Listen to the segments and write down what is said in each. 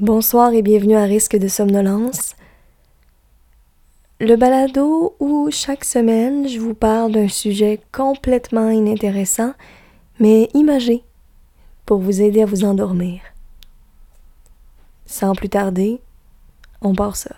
Bonsoir et bienvenue à Risque de somnolence. Le balado où chaque semaine je vous parle d'un sujet complètement inintéressant, mais imagé, pour vous aider à vous endormir. Sans plus tarder, on part ça.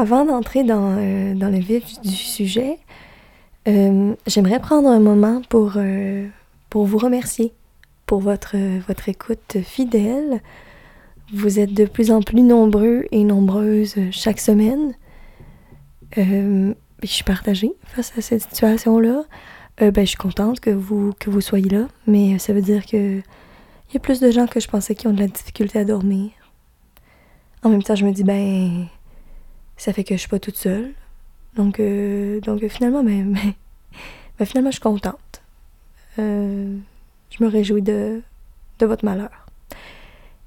Avant d'entrer dans, euh, dans le vif du sujet, euh, j'aimerais prendre un moment pour, euh, pour vous remercier pour votre, votre écoute fidèle. Vous êtes de plus en plus nombreux et nombreuses chaque semaine. je suis partagée face à cette situation-là. ben, je suis contente que vous, que vous soyez là, mais ça veut dire que il y a plus de gens que je pensais qui ont de la difficulté à dormir. En même temps, je me dis, ben, ça fait que je suis pas toute seule. Donc, euh, donc finalement, ben, ben, ben, finalement, je suis contente. Euh, je me réjouis de, de votre malheur.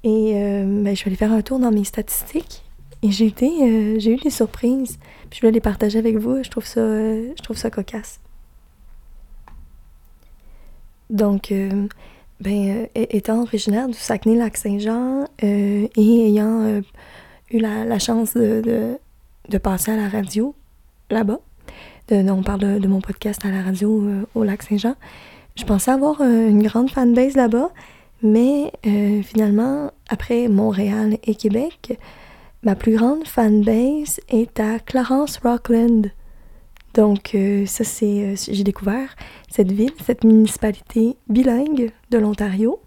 Et euh, ben, je vais aller faire un tour dans mes statistiques. Et j'ai j'ai eu des surprises. Puis je vais les partager avec vous. Je trouve ça, je trouve ça cocasse. Donc, ben, étant originaire du Saguenay-Lac-Saint-Jean et ayant eu la, chance de passer à la radio là-bas. on parle de, mon podcast à la radio euh, au lac Saint-Jean. Je pensais avoir euh, une grande fanbase là-bas, mais euh, finalement, après Montréal et Québec, ma plus grande fanbase est à Clarence Rockland. Donc, ça, c'est. j'ai découvert cette ville, cette municipalité bilingue de l'Ontario,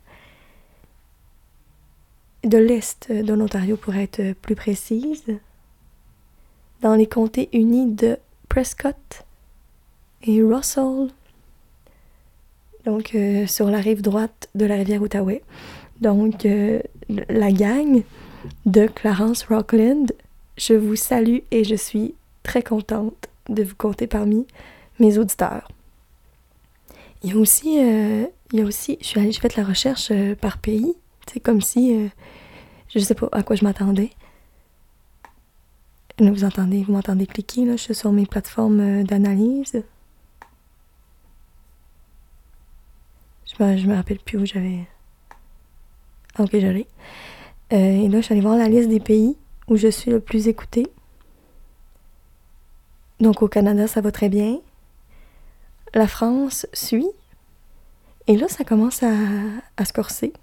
de l'Est de l'Ontario pour être plus précise dans les comtés unis de Prescott et Russell, donc euh, sur la rive droite de la rivière Outaouais. Donc, euh, la gang de Clarence Rockland, je vous salue et je suis très contente de vous compter parmi mes auditeurs. Il y a aussi, euh, il y a aussi, je suis allée, j'ai fait la recherche par pays, c'est comme si, je ne sais pas à quoi je m'attendais. Vous entendez, vous m'entendez cliquer, là, je suis sur mes plateformes euh, d'analyse. Je me, me rappelle plus où j'avais. Ah, ok, j'allais. Euh, et là, je suis allée voir la liste des pays où je suis le plus écoutée. Donc au Canada, ça va très bien. La France suit. Et là, ça commence à, à se corser.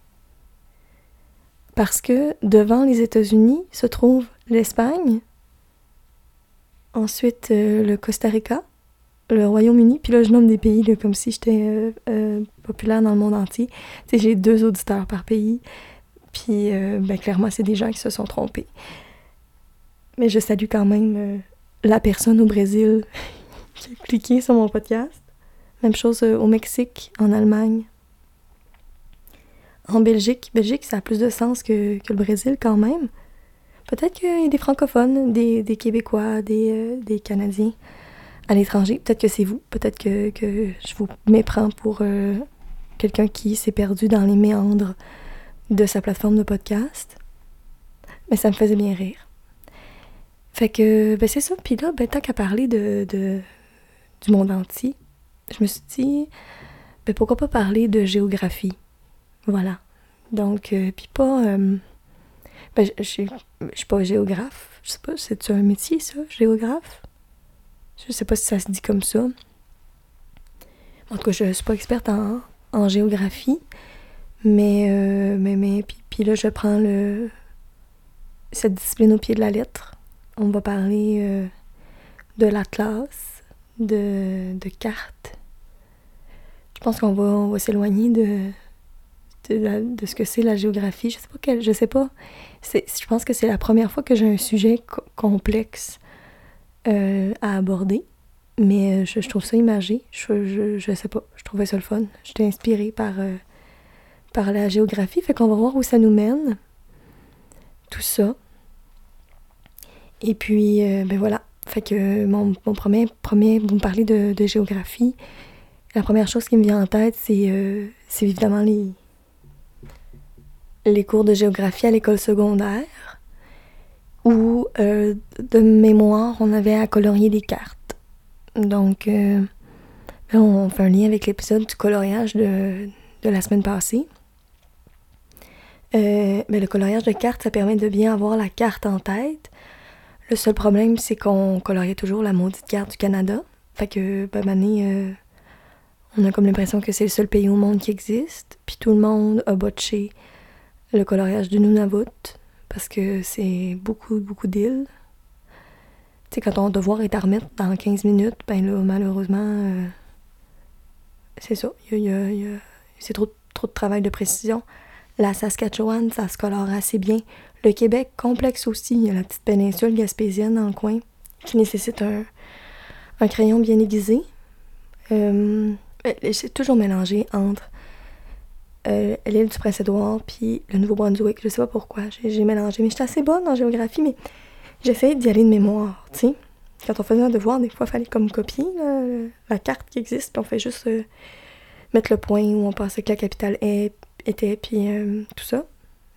Parce que devant les États-Unis se trouve l'Espagne, Ensuite, euh, le Costa Rica, le Royaume-Uni. Puis là, je nomme des pays comme si j'étais euh, euh, populaire dans le monde entier. Tu sais, j'ai deux auditeurs par pays. Puis, ben, clairement, c'est des gens qui se sont trompés. Mais je salue quand même la personne au Brésil qui a cliqué sur mon podcast. Même chose au Mexique, en Allemagne. En Belgique, Belgique, ça a plus de sens que, que le Brésil quand même. Peut-être qu'il y a des francophones, des, Québécois, des, euh, Canadiens à l'étranger. Peut-être que c'est vous. Peut-être que, je vous méprends pour euh, quelqu'un qui s'est perdu dans les méandres de sa plateforme de podcast. Mais ça me faisait bien rire. Fait que, ben c'est ça. Puis là, ben, tant qu'à parler de, du monde entier, je me suis dit, ben pourquoi pas parler de géographie? Voilà. Donc, euh, puis pas... Ben, je, je, suis pas géographe. Je sais pas, c'est un métier, ça, géographe? Je sais pas si ça se dit comme ça. En tout cas, je suis pas experte en, en géographie. Mais, euh, mais, mais puis, là, je prends le, cette discipline au pied de la lettre. On va parler euh, de l'atlas, de, de cartes. Je pense qu'on va, on va s'éloigner de, de, ce que c'est la géographie. Je sais pas je sais pas. Je pense que c'est la première fois que j'ai un sujet complexe euh, à aborder. Mais euh, je, trouve ça imagé. Je, je, sais pas. Je trouvais ça le fun. J'étais inspirée par, euh, par la géographie. Fait qu'on va voir où ça nous mène. Tout ça. Et puis, ben voilà. Fait que mon, mon, premier, premier, vous me parlez de, géographie. La première chose qui me vient en tête, c'est, c'est évidemment les, les cours de géographie à l'école secondaire où, euh, de mémoire, on avait à colorier des cartes. Donc, euh, on fait un lien avec l'épisode du coloriage de, la semaine passée. Euh, mais le coloriage de cartes, ça permet de bien avoir la carte en tête. Le seul problème, c'est qu'on coloriait toujours la maudite carte du Canada. Fait que, ben, on a comme l'impression que c'est le seul pays au monde qui existe. Puis tout le monde a botché le coloriage du Nunavut parce que c'est beaucoup, beaucoup d'îles. Tu sais, quand ton devoir est à remettre dans 15 minutes, ben là, malheureusement, euh, c'est ça. c'est trop, trop de travail de précision. La Saskatchewan, ça se colore assez bien. Le Québec, complexe aussi. Il y a la petite péninsule gaspésienne dans le coin qui nécessite un, un crayon bien aiguisé. Euh, c'est toujours mélangé entre euh, l'île du Prince-Édouard puis le Nouveau-Brunswick. Je sais pas pourquoi, j'ai mélangé. Mais j'étais assez bonne en géographie, mais j'essayais d'y aller de mémoire, tu. Quand on faisait un devoir, des fois, il fallait comme copier la carte qui existe, puis on fait juste euh, mettre le point où on pensait que la capitale était, puis euh, tout ça.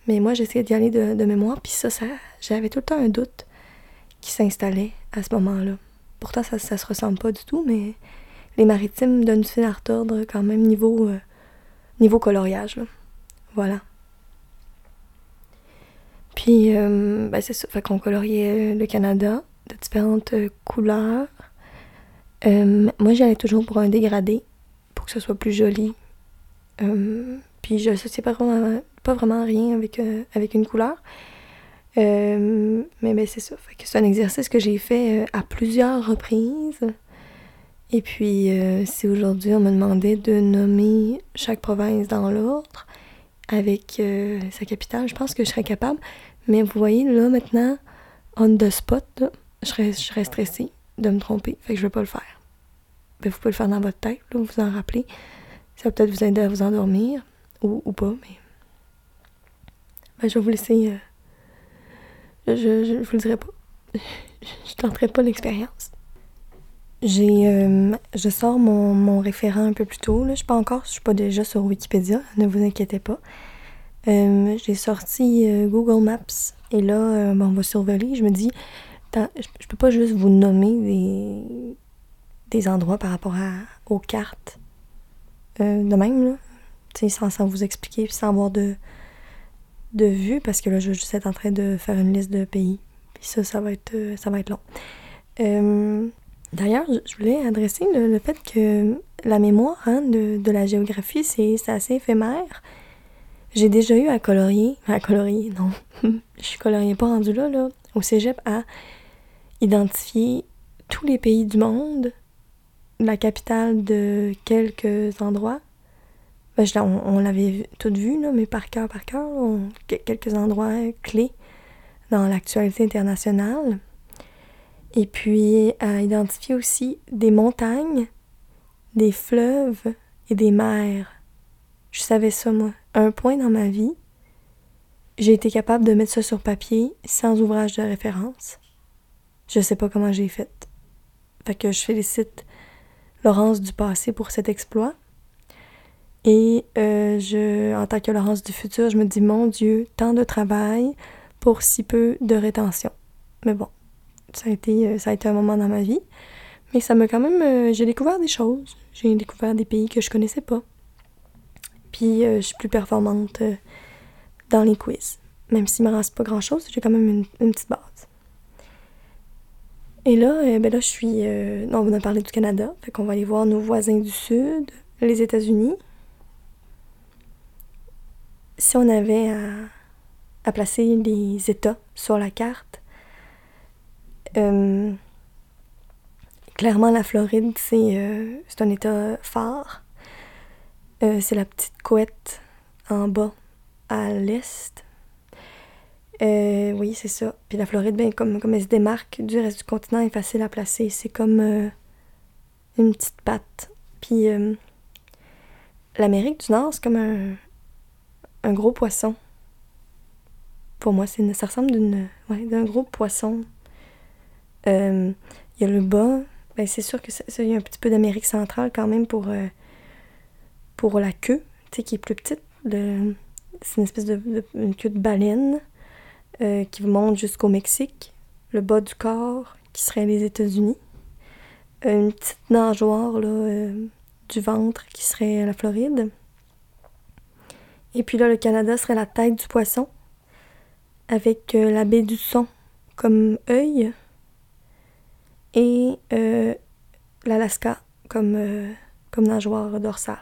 Mais moi, j'essayais d'y aller de, mémoire, puis ça, ça j'avais tout le temps un doute qui s'installait à ce moment-là. Pourtant, ça, ça se ressemble pas du tout, mais les maritimes donnent du fil à retordre quand même niveau niveau coloriage. Voilà. Puis, euh, ben c'est ça. Fait qu'on coloriait le Canada de différentes euh, couleurs. Euh, moi, j'allais toujours pour un dégradé, pour que ce soit plus joli. puis, je sais pas vraiment, pas vraiment rien avec, avec une couleur. mais ben, c'est ça. Fait c'est un exercice que j'ai fait à plusieurs reprises. Et puis, euh, si aujourd'hui on me demandait de nommer chaque province dans l'ordre avec euh, sa capitale, je pense que je serais capable. Mais vous voyez, là, maintenant, on the spot, je, serais, je serais stressée de me tromper. Fait que je vais pas le faire. Ben, vous pouvez le faire dans votre tête, là, vous en rappelez. Ça va peut-être vous aider à vous endormir, ou, pas, mais. Ben, je vais vous laisser. Euh, je, je, vous le dirai pas. je tenterai pas l'expérience. J'ai, euh, je sors mon, mon, référent un peu plus tôt. Là. Je suis pas encore, je suis pas déjà sur Wikipédia, ne vous inquiétez pas. Euh, j'ai sorti euh, Google Maps et là, bon, on va survoler. Je me dis, je peux pas juste vous nommer des, des endroits par rapport à, aux cartes de même, là. Sans, sans vous expliquer, sans avoir de, de vue, parce que là, je vais juste être en train de faire une liste de pays. Puis ça, ça va être, ça va être long. D'ailleurs, je voulais adresser le, fait que la mémoire hein, de, la géographie, c'est assez éphémère. J'ai déjà eu à colorier, à colorier, non, je suis colorier pas rendu là, là, au cégep, à identifier tous les pays du monde, la capitale de quelques endroits. Ben, on, l'avait tout vu, là, mais par cœur, par cœur, quelques endroits clés dans l'actualité internationale. Et puis à identifier aussi des montagnes, des fleuves et des mers. Je savais ça, moi. Un point dans ma vie, j'ai été capable de mettre ça sur papier sans ouvrage de référence. Je sais pas comment j'ai fait. Fait que je félicite Laurence du passé pour cet exploit. Et euh, je, en tant que Laurence du futur, je me dis, mon Dieu, tant de travail pour si peu de rétention. Mais bon, ça a été, euh, ça a été un moment dans ma vie. Mais ça m'a quand même. Euh, j'ai découvert des choses. J'ai découvert des pays que je connaissais pas. Puis euh, je suis plus performante dans les quiz. Même s'il me reste pas grand chose, j'ai quand même une, petite base. Et là, ben là, je suis. non, on a parlé du Canada. Fait qu'on va aller voir nos voisins du Sud, les États-Unis. Si on avait à placer les États sur la carte, euh, clairement, la Floride, c'est euh, un état phare. Euh, c'est la petite couette en bas, à l'est. oui, c'est ça. Puis la Floride, ben, comme, comme elle se démarque du reste du continent, est facile à placer. C'est comme une petite patte. Puis l'Amérique du Nord, c'est comme un, gros poisson. Pour moi, ça ressemble d'une, ouais, d'un gros poisson euh, il y a le bas. Ben, c'est sûr que il y a un petit peu d'Amérique centrale quand même pour, euh, pour la queue, qui est plus petite. C'est une espèce de, queue de baleine euh, qui monte jusqu'au Mexique. Le bas du corps, qui serait les États-Unis. Euh, une petite nageoire là, euh, du ventre, qui serait la Floride. Et puis là, le Canada serait la tête du poisson, avec la baie du son comme œil. Et l'Alaska comme, comme nageoire dorsale.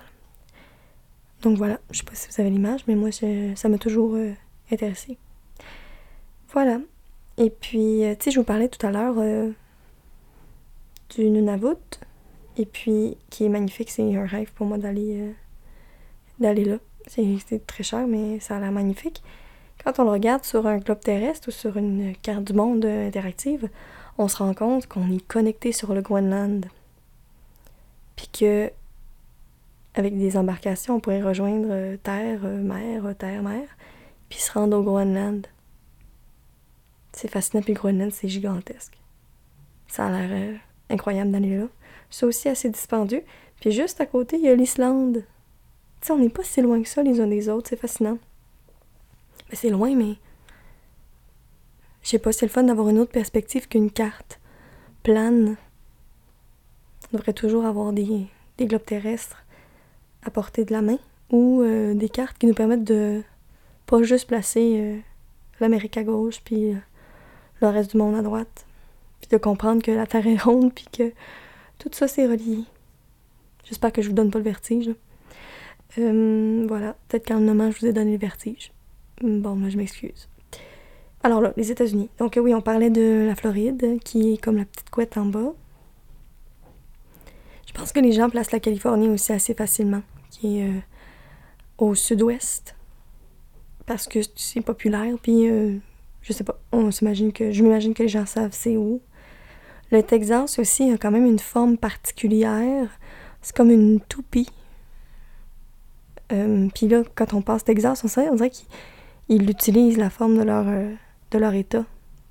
Donc voilà, je sais pas si vous avez l'image, mais moi, ça m'a toujours euh, intéressé. Voilà. Et puis, euh, tu sais, je vous parlais tout à l'heure euh, du Nunavut, et puis qui est magnifique, c'est un rêve pour moi d'aller d'aller là. C'est très cher, mais ça a l'air magnifique. Quand on le regarde sur un globe terrestre ou sur une carte du monde interactive, on se rend compte qu'on est connecté sur le Groenland. Puis que avec des embarcations, on pourrait rejoindre euh, terre, euh, mer, euh, terre, mer, puis se rendre au Groenland. C'est fascinant, puis le Groenland, c'est gigantesque. Ça a l'air incroyable d'aller là. C'est aussi assez dispendieux. Puis juste à côté, il y a l'Islande. Tu sais, on n'est pas si loin que ça les uns des autres, c'est fascinant. Mais c'est loin, mais. Je sais pas, c'est le fun d'avoir une autre perspective qu'une carte plane. On devrait toujours avoir des, globes terrestres à portée de la main ou euh, des cartes qui nous permettent de pas juste placer euh, l'Amérique à gauche puis euh, le reste du monde à droite. Puis de comprendre que la Terre est ronde puis que tout ça c'est relié. J'espère que je vous donne pas le vertige. voilà, peut-être qu'en nommant je vous ai donné le vertige. Bon, moi je m'excuse. Alors là, les États-Unis. Donc oui, on parlait de la Floride, qui est comme la petite couette en bas. Je pense que les gens placent la Californie aussi assez facilement qui est euh, au sud-ouest parce que c'est populaire. Puis, euh, je sais pas, on s'imagine que, je m'imagine que les gens savent c'est où. Le Texas aussi a quand même une forme particulière. C'est comme une toupie. Euh, puis là, quand on passe Texas, on, sait, on dirait qu'ils utilisent la forme de leur, leur état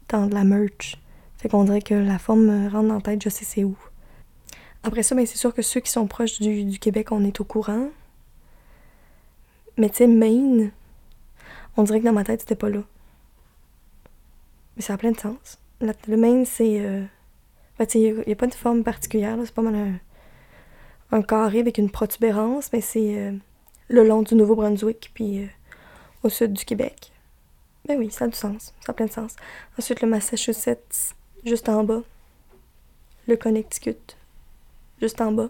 dans de la merch. Fait qu'on dirait que la forme rentre dans la tête, je sais c'est où. Après ça, ben, c'est sûr que ceux qui sont proches du, Québec, on est au courant. Mais tu sais, Maine, on dirait que dans ma tête, c'était pas là. Mais ça a plein de sens. le Maine, c'est. Euh... Ben, il n'y a, pas de forme particulière, c'est pas mal un, carré avec une protubérance, mais c'est euh, le long du Nouveau-Brunswick, puis euh, au sud du Québec. Ben oui, ça a du sens, ça a plein de sens. Ensuite, le Massachusetts, juste en bas. Le Connecticut, juste en bas.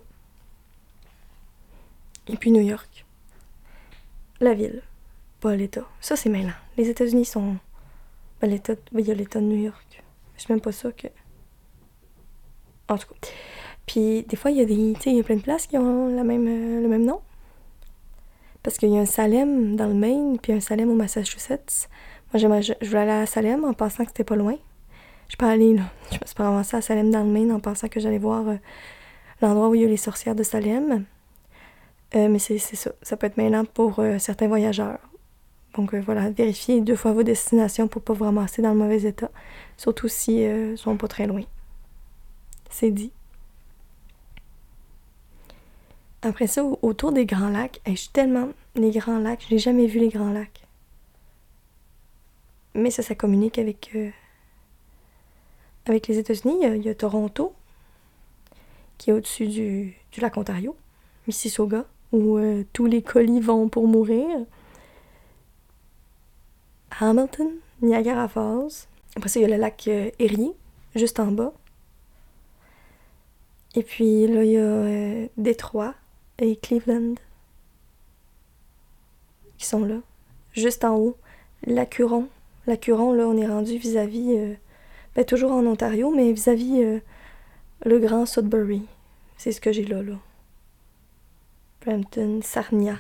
Et puis New York. La ville, pas l'État. Ça, c'est mêlant. Les États-Unis sont. Ben, l'État. Il y a l'État de New York. Je sais même pas ça que. En tout cas. Puis des fois, il y a des. Tu sais, il y a plein de places qui ont la même, euh, le même nom. Parce qu'il y a un Salem dans le Maine, puis un Salem au Massachusetts. Je, voulais aller à Salem en pensant que c'était pas loin. Je peux aller, là. Je me suis pas avancée à Salem dans le Maine en pensant que j'allais voir euh, l'endroit où il y a les sorcières de Salem. Euh, mais c'est ça. Ça peut être mêlant pour euh, certains voyageurs. Donc voilà, vérifiez deux fois vos destinations pour pas vous ramasser dans le mauvais état. Surtout si ne sont pas très loin. C'est dit. Après ça, autour des Grands Lacs, je suis tellement. Les Grands Lacs, je n'ai jamais vu les Grands Lacs. Mais ça, ça communique avec. avec les États-Unis. Il y a Toronto, qui est au-dessus du, lac Ontario, Mississauga, où euh, tous les colis vont pour mourir. Hamilton, Niagara Falls. Après ça, il y a le lac euh, Erie, juste en bas. Et puis là, il y a euh, Détroit et Cleveland qui sont là. Juste en haut, Lacuron. Lacuron, là, on est rendu vis-à-vis, ben, toujours en Ontario, mais vis-à-vis le Grand Sudbury. C'est ce que j'ai là, là. Brampton, Sarnia.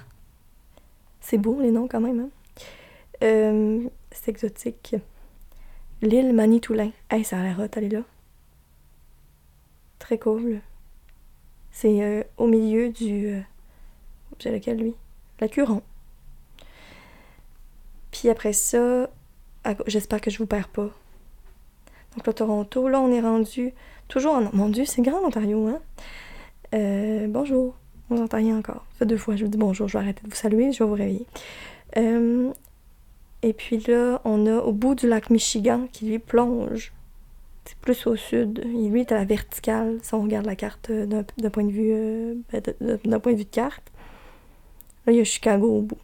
C'est beau les noms quand même, hein? Euh, c'est exotique. L'île Manitoulin. Hey, ça a l'air hot, elle est là. Très cool. C'est euh, au milieu du. Euh, j'ai lequel lui? La Curon. Puis après ça, j'espère que je vous perds pas. Donc le Toronto, là on est rendu toujours en. Mon Dieu, c'est grand l'Ontario, hein? Euh, bonjour. On entend rien encore. Ça fait deux fois, je vous dis bonjour, je vais arrêter de vous saluer, je vais vous réveiller. Euh, et puis là, on a au bout du lac Michigan qui lui plonge. C'est plus au sud. Et lui est à la verticale, si on regarde la carte euh, d'un point de vue ben, d'un point de vue de carte. Là, il y a Chicago au bout.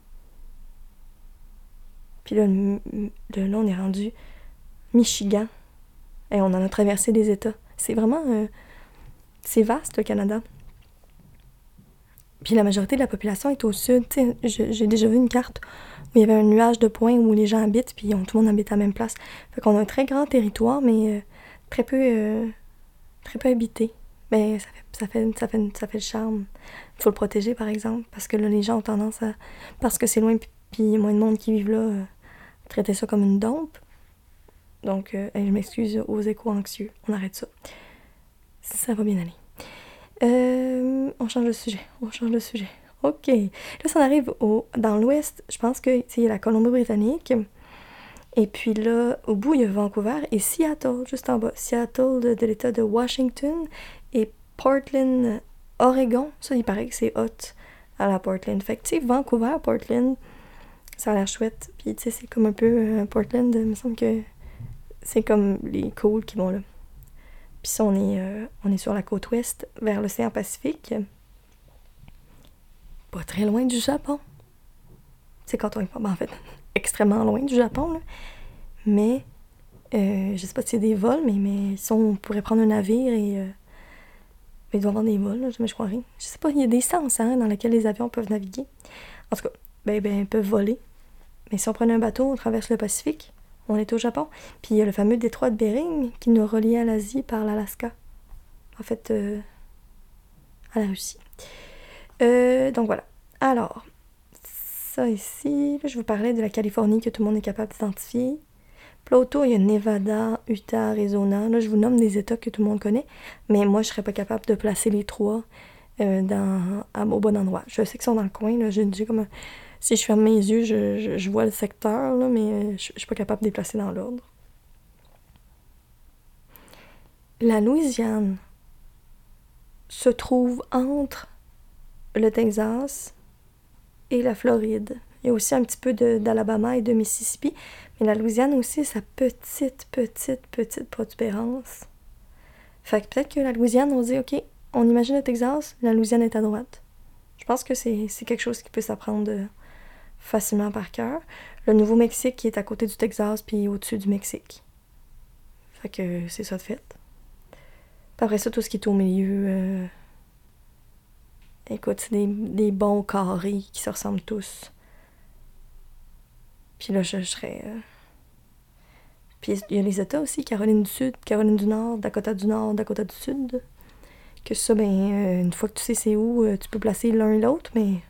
Puis là, là, on est rendu Michigan. Et on en a traversé des États. C'est vraiment... c'est vaste, le Canada. Puis la majorité de la population est au sud. J'ai déjà vu une carte où il y avait un nuage de points où les gens habitent, puis tout le monde habite à la même place. Fait qu'on a un très grand territoire, mais euh, très peu euh, très peu habité. Mais ça fait, ça fait, ça fait, ça fait le charme. Il faut le protéger, par exemple, parce que là, les gens ont tendance à... Parce que c'est loin, puis il moins de monde qui vivent là, euh, ça comme une dompe. Donc, je m'excuse aux échos anxieux. On arrête ça. Ça va bien aller. Euh, on change de sujet. On change de sujet. OK. Là, ça arrive au, dans l'ouest. Je pense que il y a la Colombie-Britannique. Et puis là, au bout, il y a Vancouver et Seattle, juste en bas. Seattle de, l'état de Washington et Portland, Oregon. Ça, il paraît que c'est hot à la Portland. Fait que, Vancouver, Portland, ça a l'air chouette. Puis, tu sais, c'est comme un peu euh, Portland. Il me semble que c'est comme les cools qui vont là. Puis on est, euh, on est sur la côte ouest, vers l'océan Pacifique. Pas très loin du Japon. C'est quand on est pas, ben, en fait, extrêmement loin du Japon, là. Mais, euh, je sais pas y a des vols, mais, mais si on pourrait prendre un navire et... Euh, il doit y avoir des vols, là, je, je crois rien. Je sais pas, il y a des sens hein, dans lesquels les avions peuvent naviguer. En tout cas, ben, ben, ils peuvent voler. Mais si on prenait un bateau, on traverse le Pacifique, on est au Japon. Puis il y a le fameux détroit de Bering qui nous relie à l'Asie par l'Alaska. En fait, euh, à la Russie. Euh, donc voilà. Alors, ça ici, je vous parlais de la Californie que tout le monde est capable d'identifier. Autour, il y a Nevada, Utah, Arizona. Là, je vous nomme des États que tout le monde connaît, mais moi, je serais pas capable de placer les trois euh, dans, au bon endroit. Je sais qu'ils sont dans le coin. Là. J'ai comme un si je ferme mes yeux, je, vois le secteur, là, mais je, ne suis pas capable de déplacer dans l'ordre. La Louisiane se trouve entre le Texas et la Floride. Il y a aussi un petit peu d'Alabama et de Mississippi, mais la Louisiane aussi, sa petite, petite, petite protubérance. Fait que peut-être que la Louisiane, on dit, OK, on imagine le Texas, la Louisiane est à droite. Je pense que c'est quelque chose qui peut s'apprendre facilement par cœur. Le Nouveau-Mexique qui est à côté du Texas puis au-dessus du Mexique. Fait que c'est ça de fait. Puis après ça, tout ce qui est au milieu. Euh, écoute, c'est des, bons carrés qui se ressemblent tous. Puis là, je, serais. Euh, puis il y a les États aussi, Caroline du Sud, Caroline du Nord, Dakota du Nord, Dakota du Sud. Que ça, ben, euh, une fois que tu sais c'est où, tu peux placer l'un et l'autre, mais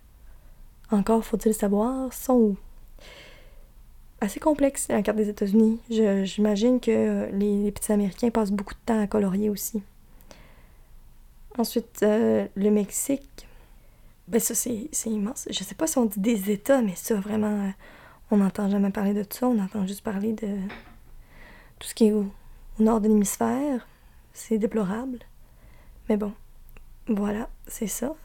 encore faut-il savoir, sont assez complexes, la carte des États-Unis. J'imagine que les, petits Américains passent beaucoup de temps à colorier aussi. Ensuite, euh, le Mexique. Ben ça, c'est immense. Je sais pas si on dit des États, mais ça, vraiment, euh, on n'entend jamais parler de ça. On entend juste parler de tout ce qui est au nord de l'hémisphère. C'est déplorable. Mais bon, voilà, c'est ça.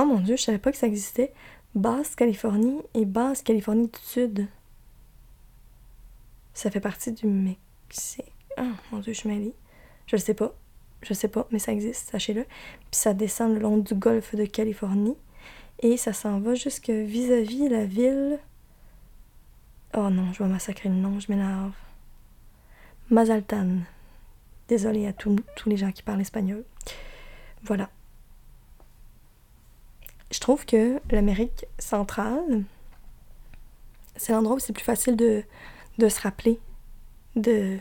Oh mon dieu, je savais pas que ça existait. Basse-Californie et Basse-Californie du Sud. Ça fait partie du Mexique. Oh mon dieu, je suis. Je le sais pas. Je sais pas, mais ça existe, sachez-le. Puis ça descend le long du golfe de Californie. Et ça s'en va jusque vis-à-vis la ville. Oh non, je vais massacrer le nom, je m'énerve. Mazaltan. Désolée à tous les gens qui parlent espagnol. Voilà je trouve que l'Amérique centrale, c'est l'endroit où c'est plus facile de, se rappeler de,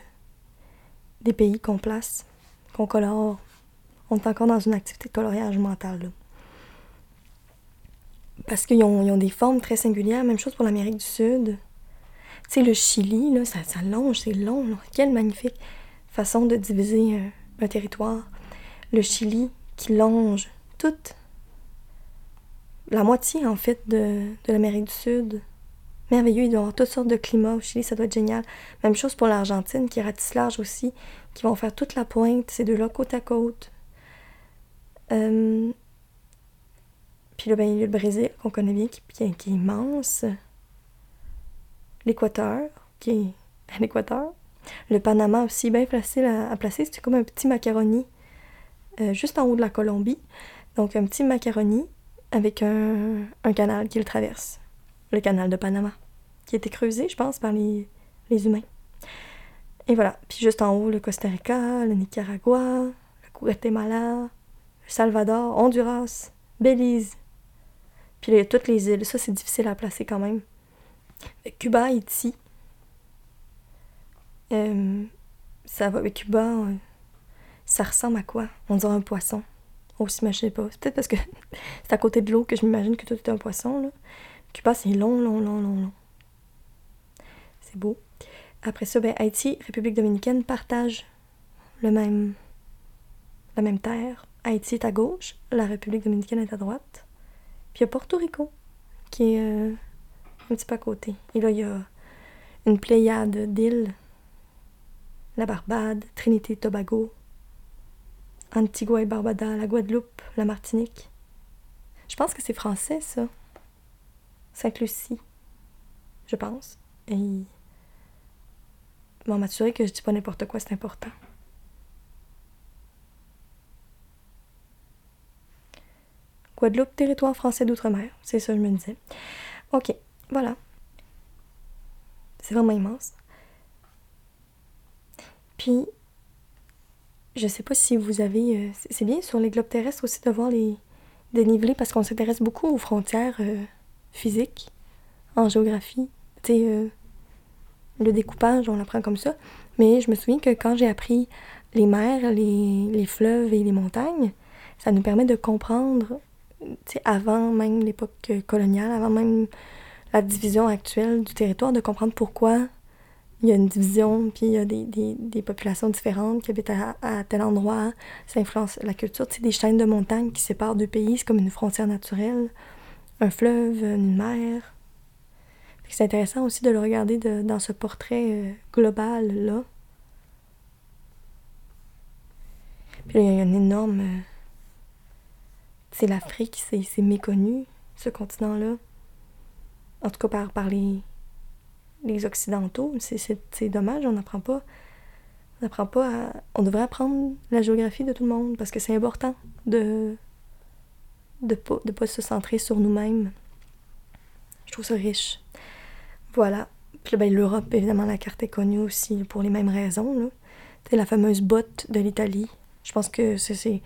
des pays qu'on place, qu'on colore. On est encore dans une activité de coloriage mental. Parce qu'ils ont, des formes très singulières. Même chose pour l'Amérique du Sud. Tu sais, le Chili, là, ça, longe, c'est long. Quelle magnifique façon de diviser euh, un territoire. Le Chili qui longe toute la moitié, en fait, de, l'Amérique du Sud. Merveilleux, il doit y avoir toutes sortes de climats au Chili, ça doit être génial. Même chose pour l'Argentine, qui ratisse large aussi, qui vont faire toute la pointe, ces deux-là, côte à côte. Euh, Puis là, ben, le Brésil, qu'on connaît bien, qui, est immense. L'Équateur, qui est l'Équateur. Le Panama aussi, bien facile à, placer. C'est comme un petit macaroni euh, juste en haut de la Colombie. Donc, un petit macaroni avec un, canal qui le traverse. Le canal de Panama, qui a été creusé, je pense, par les, humains. Et voilà. Puis juste en haut, le Costa Rica, le Nicaragua, le Guatemala, le Salvador, Honduras, Belize. Puis il y a toutes les îles. Ça, c'est difficile à placer quand même. Cuba, Haïti. Euh, ça va. Cuba, euh, ça ressemble à quoi? On dirait un poisson. Je sais pas. C'est peut-être parce que c'est à côté de l'eau que je m'imagine que tout est un poisson. Là. Cuba, c'est long, long, long, long, long. C'est beau. Après ça, ben, Haïti, République dominicaine partagent le même, la même terre. Haïti est à gauche, la République dominicaine est à droite. Puis il y a Porto Rico, qui est euh, un petit peu à côté. Et là, il y a une pléiade d'îles. La Barbade, Trinité Tobago, Antigua et Barbada, la Guadeloupe, la Martinique. Je pense que c'est français, ça. Sainte-Lucie, je pense. Et Bon, m'assurer que je dis pas n'importe quoi, c'est important. Guadeloupe, territoire français d'outre-mer. C'est ça, je me disais. OK, voilà. C'est vraiment immense. Puis, je sais pas si vous avez. Euh, c'est bien sur les globes terrestres aussi de voir les dénivelés parce qu'on s'intéresse beaucoup aux frontières euh, physiques en géographie. Tu euh, le découpage, on l'apprend comme ça. Mais je me souviens que quand j'ai appris les mers, les, les, fleuves et les montagnes, ça nous permet de comprendre, avant même l'époque coloniale, avant même la division actuelle du territoire, de comprendre pourquoi il y a une division, puis il y a des, des, des populations différentes qui habitent à, tel endroit, ça influence la culture. C'est des chaînes de montagnes qui séparent deux pays, c'est comme une frontière naturelle, un fleuve, une mer. C'est intéressant aussi de le regarder dans ce portrait euh, global-là. Puis il y a une énorme. Euh, c'est l'Afrique, c'est méconnu, ce continent-là. En tout cas, par, par les, les Occidentaux. C'est dommage, on n'apprend pas. On n'apprend pas à... On devrait apprendre la géographie de tout le monde parce que c'est important de de pas, de pas se centrer sur nous-mêmes. Je trouve ça riche. Voilà. Puis ben, l'Europe, évidemment, la carte est connue aussi pour les mêmes raisons. C'est la fameuse botte de l'Italie. Je pense que c'est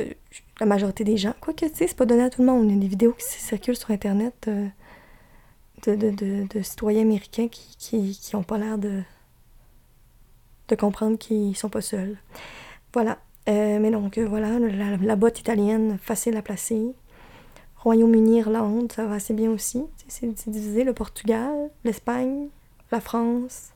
euh, la majorité des gens. Quoique, tu sais, c'est pas donné à tout le monde. Il y a des vidéos qui circulent sur Internet euh, de, de, de, citoyens américains qui, qui, qui pas l'air de, de comprendre qu'ils sont pas seuls. Voilà. Euh, mais donc, voilà, la, botte italienne, facile à placer. Royaume-Uni, Irlande, ça va assez bien aussi. C'est divisé, le Portugal, l'Espagne, la France.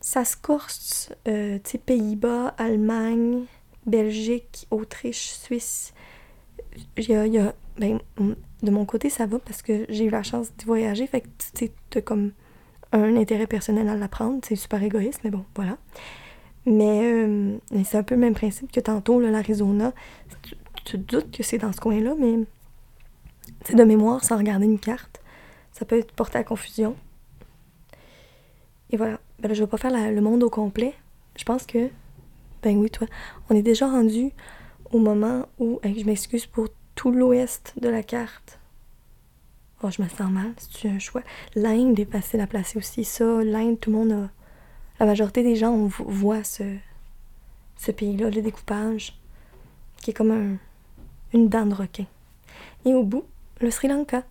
Ça se corse, euh, tu sais, Pays-Bas, Allemagne, Belgique, Autriche, Suisse. Il y a ben, de mon côté, ça va parce que j'ai eu la chance de voyager. Fait que, tu sais, comme un intérêt personnel à l'apprendre. C'est super égoïste, mais bon, voilà. Mais euh, c'est un peu le même principe que tantôt, l'Arizona. Tu, tu, te doutes que c'est dans ce coin-là, mais c'est de mémoire sans regarder une carte. Ça peut être porté à confusion. Et voilà. Ben là, je vais pas faire le monde au complet. Je pense que, ben oui, toi, on est déjà rendu au moment où, je m'excuse pour tout l'ouest de la carte. Oh, je me sens mal, c'est un choix. L'Inde est facile à placer aussi. Ça, l'Inde, tout le monde a. La majorité des gens on voit ce, pays-là, le découpage, qui est comme un, une dent de requin. Et au bout, le Sri Lanka.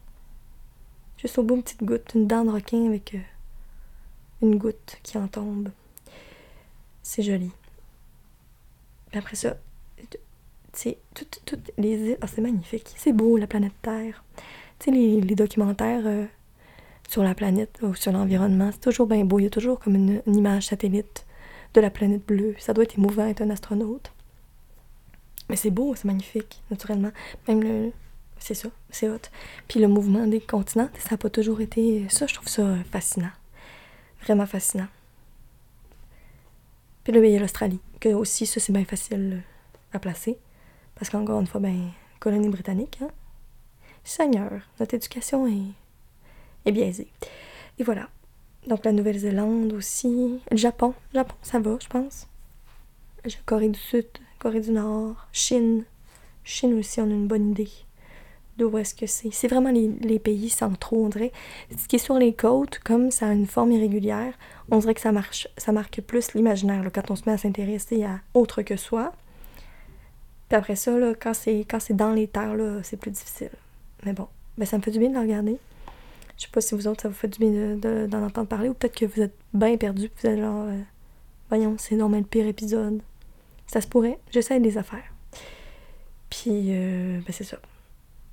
Juste au bout, une petite goutte, une dent de requin avec euh, une goutte qui en tombe. C'est joli. Puis après ça, c'est toutes, les. Ah, c'est magnifique. C'est beau, la planète Terre. Tu les, documentaires euh, sur la planète ou sur l'environnement, c'est toujours bien beau. Il y a toujours comme une, image satellite de la planète bleue. Ça doit être émouvant être un astronaute. Mais c'est beau, c'est magnifique, naturellement. Même le, c'est ça, c'est hot. Puis le mouvement des continents, ça n'a pas toujours été ça, je trouve ça fascinant. Vraiment fascinant. Puis là, ben, il y a l'Australie, que aussi, ça, c'est bien facile à placer. Parce qu'encore une fois, ben, colonie britannique, hein. Seigneur, notre éducation est, est biaisée. Et voilà. Donc la Nouvelle-Zélande aussi. Le Japon. Le Japon, ça va, je pense. Corée du Sud, Corée du Nord, Chine. Chine aussi, on a une bonne idée d'où est-ce que c'est. C'est vraiment les, pays centraux, on dirait. Ce qui est sur les côtes, comme ça a une forme irrégulière, on dirait que ça, marche, ça marque plus l'imaginaire quand on se met à s'intéresser à autre que soi. Puis après ça, là, quand c'est dans les terres, c'est plus difficile. Mais bon, ben, ça me fait du bien de le regarder. Je sais pas si vous autres, ça vous fait du bien d'en de, entendre parler, ou peut-être que vous êtes bien perdu, vous êtes genre, euh, voyons, c'est normal le pire épisode. Ça se pourrait, j'essaie des affaires. Puis, euh, ben c'est ça.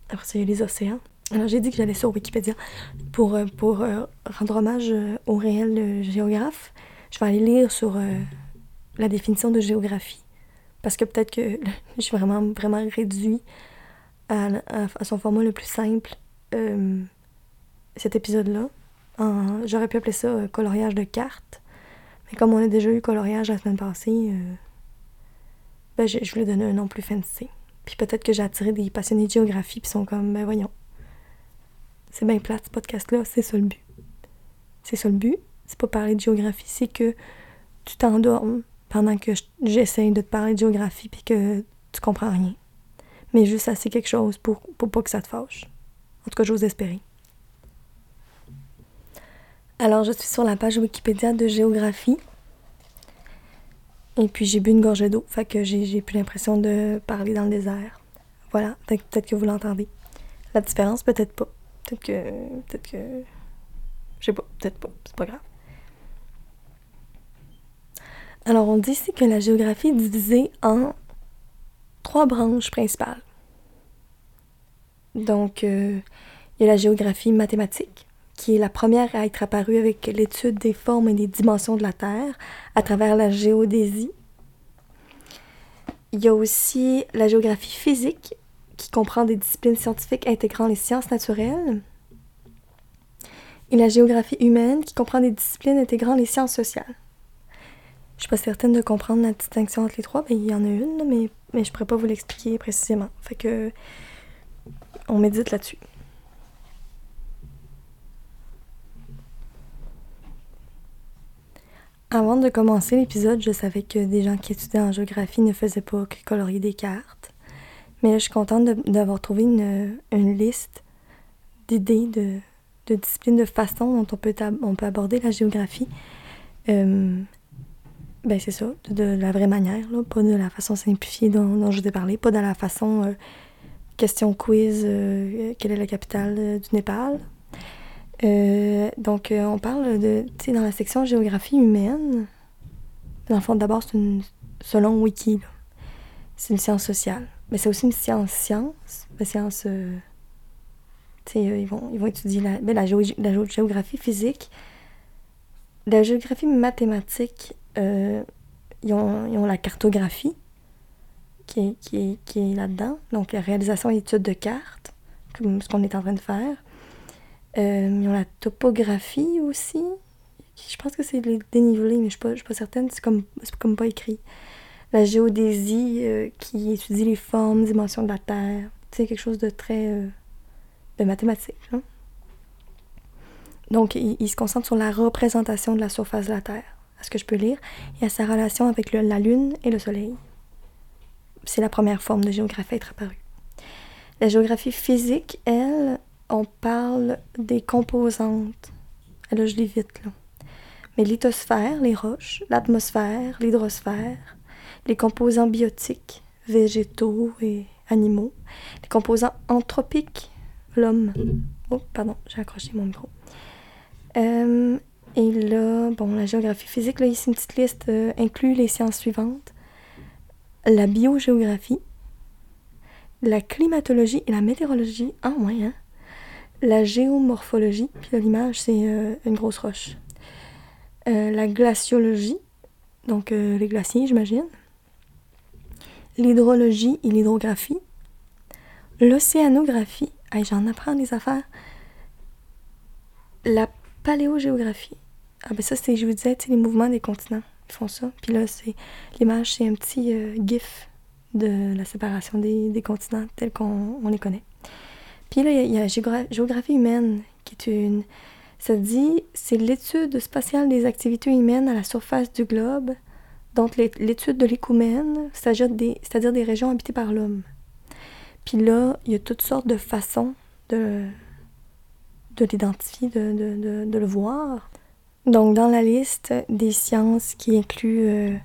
Après ça, il y a les océans. Alors, j'ai dit que j'allais sur Wikipédia pour, euh, pour euh, rendre hommage au réel géographe. Je vais aller lire sur la définition de géographie. Parce que peut-être que je suis vraiment, vraiment réduit à, son format le plus simple, cet épisode-là. J'aurais pu appeler ça coloriage de cartes. Mais comme on a déjà eu coloriage la semaine passée, ben, je, voulais donner un nom plus fancy. Puis peut-être que j'ai attiré des passionnés de géographie, puis sont comme, ben voyons. C'est bien plate, ce podcast-là, c'est ça le but. C'est ça le but. C'est pas parler de géographie, c'est que tu t'endormes pendant que j'essaie de te parler de géographie, puis que tu comprends rien. Mais juste assez quelque chose pour, pour pas que ça te fâche. En tout cas, j'ose espérer. Alors, je suis sur la page Wikipédia de géographie. Et puis j'ai bu une gorgée d'eau, fait que j'ai plus l'impression de parler dans le désert. Voilà, peut-être que vous l'entendez. La différence, peut-être pas. Peut-être que. Peut-être que. Je sais pas, peut-être pas, c'est pas grave. Alors, on dit ici que la géographie est divisée en trois branches principales. Donc, euh, il y a la géographie mathématique, qui est la première à être apparue avec l'étude des formes et des dimensions de la Terre à travers la géodésie. Il y a aussi la géographie physique, qui comprend des disciplines scientifiques intégrant les sciences naturelles. Et la géographie humaine, qui comprend des disciplines intégrant les sciences sociales. Je suis pas certaine de comprendre la distinction entre les trois, mais il y en a une, mais, mais je pourrais pas vous l'expliquer précisément. Fait que on médite là-dessus. Avant de commencer l'épisode, je savais que des gens qui étudiaient en géographie ne faisaient pas que colorier des cartes. Mais je suis contente d'avoir trouvé une, liste d'idées, de, disciplines, de façons dont on peut, on peut aborder la géographie. Euh, ben c'est ça, de, la vraie manière, là, pas de la façon simplifiée dont, je vous ai parlé, pas de la façon euh, question quiz, euh, quelle est la capitale du Népal, euh, donc, euh, on parle de, tu sais, dans la section géographie humaine, dans le fond, d'abord, c'est une, selon Wiki, c'est une science sociale. Mais c'est aussi une science science, la science, euh, ils, vont, ils vont étudier la, ben, la, géographie physique. La géographie mathématique, ils ont, ont, la cartographie qui est, qui est, qui est là-dedans. Donc, la réalisation et étude de cartes, comme ce qu'on est en train de faire. Euh, ils ont la topographie aussi. Je pense que c'est les dénivelés, mais je ne suis, suis pas certaine. C'est comme, comme pas écrit. La géodésie euh, qui étudie les formes, dimensions de la Terre. C'est quelque chose de très euh, de mathématique. Hein. Donc, il, se concentre sur la représentation de la surface de la Terre, à ce que je peux lire, et à sa relation avec la Lune et le Soleil. C'est la première forme de géographie à être apparue. La géographie physique, elle, on parle des composantes. Là, je lis vite, là. Mais lithosphère, les roches, l'atmosphère, l'hydrosphère, les composants biotiques, végétaux et animaux, les composants anthropiques, l'homme. Oh, pardon, j'ai accroché mon micro. Euh, et là, bon, la géographie physique, là, ici, une petite liste euh, inclut les sciences suivantes. La biogéographie, la climatologie et la météorologie. Ah, ouais, hein? la géomorphologie, puis l'image, c'est euh, une grosse roche. Euh, la glaciologie, donc les glaciers, j'imagine. L'hydrologie et l'hydrographie. L'océanographie, j'en apprends des affaires. La paléogéographie. Ah ben ça, c'est, je vous disais, les mouvements des continents. Ils font ça. Puis là, c'est l'image, c'est un petit gif de la séparation des, des continents tels qu'on les connaît. Puis là, il y a la géographie humaine, qui est une... Ça dit, c'est l'étude spatiale des activités humaines à la surface du globe, donc l'étude de l'écoumène, c'est-à-dire des régions habitées par l'homme. Puis là, il y a toutes sortes de façons de, de l'identifier, de, le voir. Donc, dans la liste des sciences qui euh,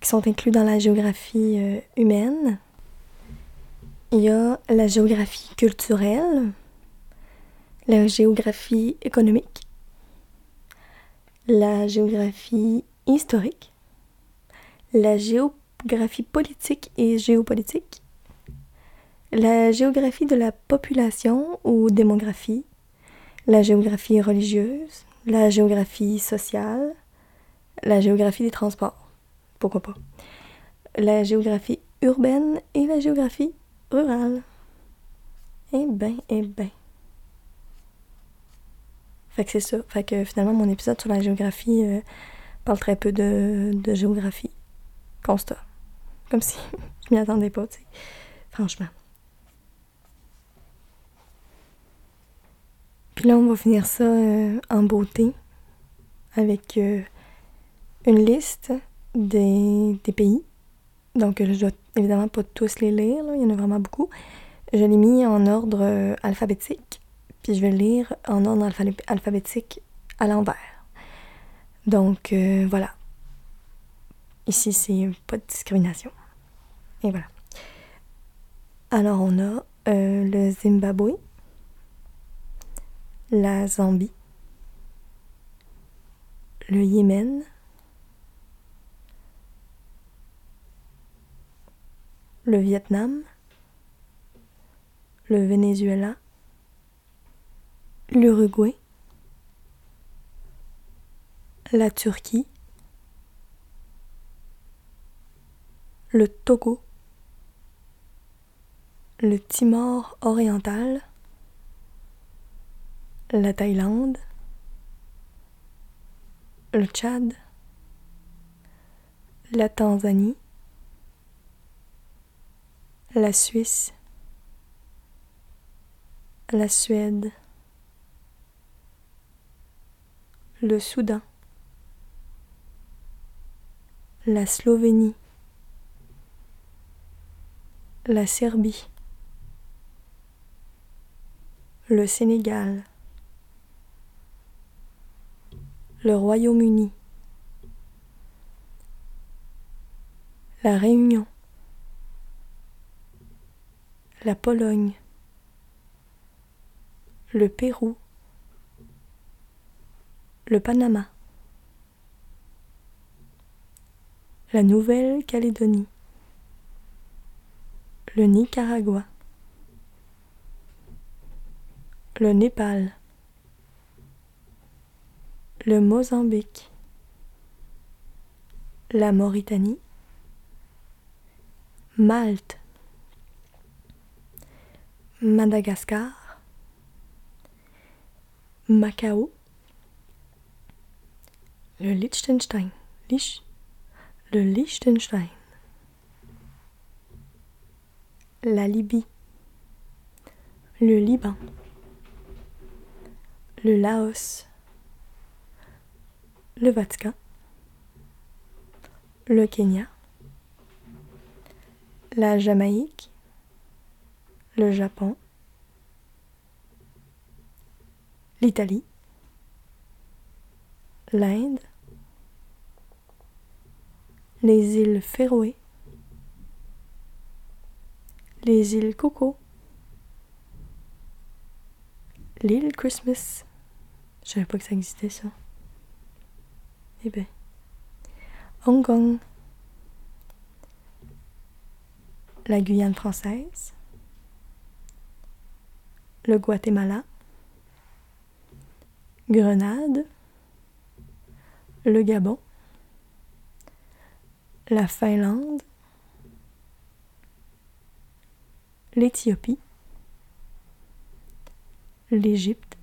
sont incluses dans la géographie euh, humaine, il y a la géographie culturelle, la géographie économique, la géographie historique, la géographie politique et géopolitique, la géographie de la population ou démographie, la géographie religieuse, la géographie sociale, la géographie des transports, pourquoi pas, la géographie urbaine et la géographie rurale. Eh ben, eh ben. Fait que c'est ça. Fait que finalement, mon épisode sur la géographie euh, parle très peu de, de géographie. Constat. Comme si je m'y attendais pas, tu sais. Franchement. Là, on va finir ça euh, en beauté avec euh, une liste des, pays. Donc, je dois évidemment pas tous les lire, là, il y en a vraiment beaucoup. Je l'ai mis en ordre euh, alphabétique, puis je vais lire en ordre alphabétique à l'envers. Donc, voilà. Ici, c'est pas de discrimination. Et voilà. Alors, on a le Zimbabwe la Zambie, le Yémen, le Vietnam, le Venezuela, l'Uruguay, la Turquie, le Togo, le Timor oriental, la Thaïlande, le Tchad, la Tanzanie, la Suisse, la Suède, le Soudan, la Slovénie, la Serbie, le Sénégal, le Royaume-Uni, la Réunion, la Pologne, le Pérou, le Panama, la Nouvelle-Calédonie, le Nicaragua, le Népal, le Mozambique, la Mauritanie, Malte, Madagascar, Macao, le Liechtenstein, le Liechtenstein, la Libye, le Liban, le Laos, le Vatican, le Kenya, la Jamaïque, le Japon, l'Italie, l'Inde, les îles Féroé, les îles Coco, l'île Christmas. Je savais pas que ça existait ça. Hong Kong, la Guyane française, le Guatemala, Grenade, le Gabon, la Finlande, l'Éthiopie, l'Égypte,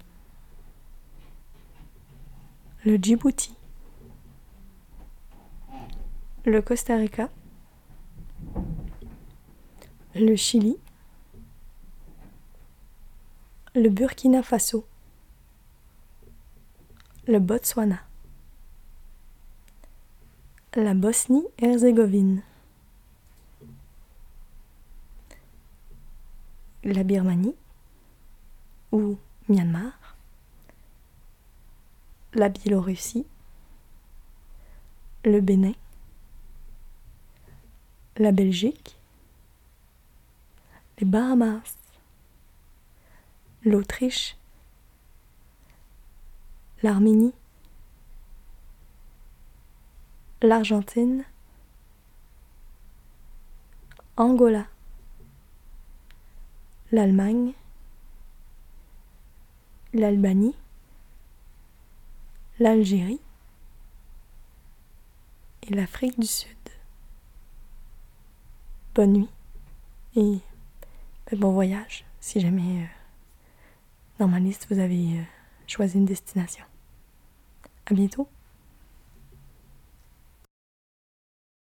le Djibouti, le Costa Rica, le Chili, le Burkina Faso, le Botswana, la Bosnie-Herzégovine, la Birmanie ou Myanmar, la Biélorussie, le Bénin, la Belgique, les Bahamas, l'Autriche, l'Arménie, l'Argentine, Angola, l'Allemagne, l'Albanie, l'Algérie et l'Afrique du Sud. Bonne nuit et ben, bon voyage si jamais euh, dans ma liste vous avez euh, choisi une destination. À bientôt.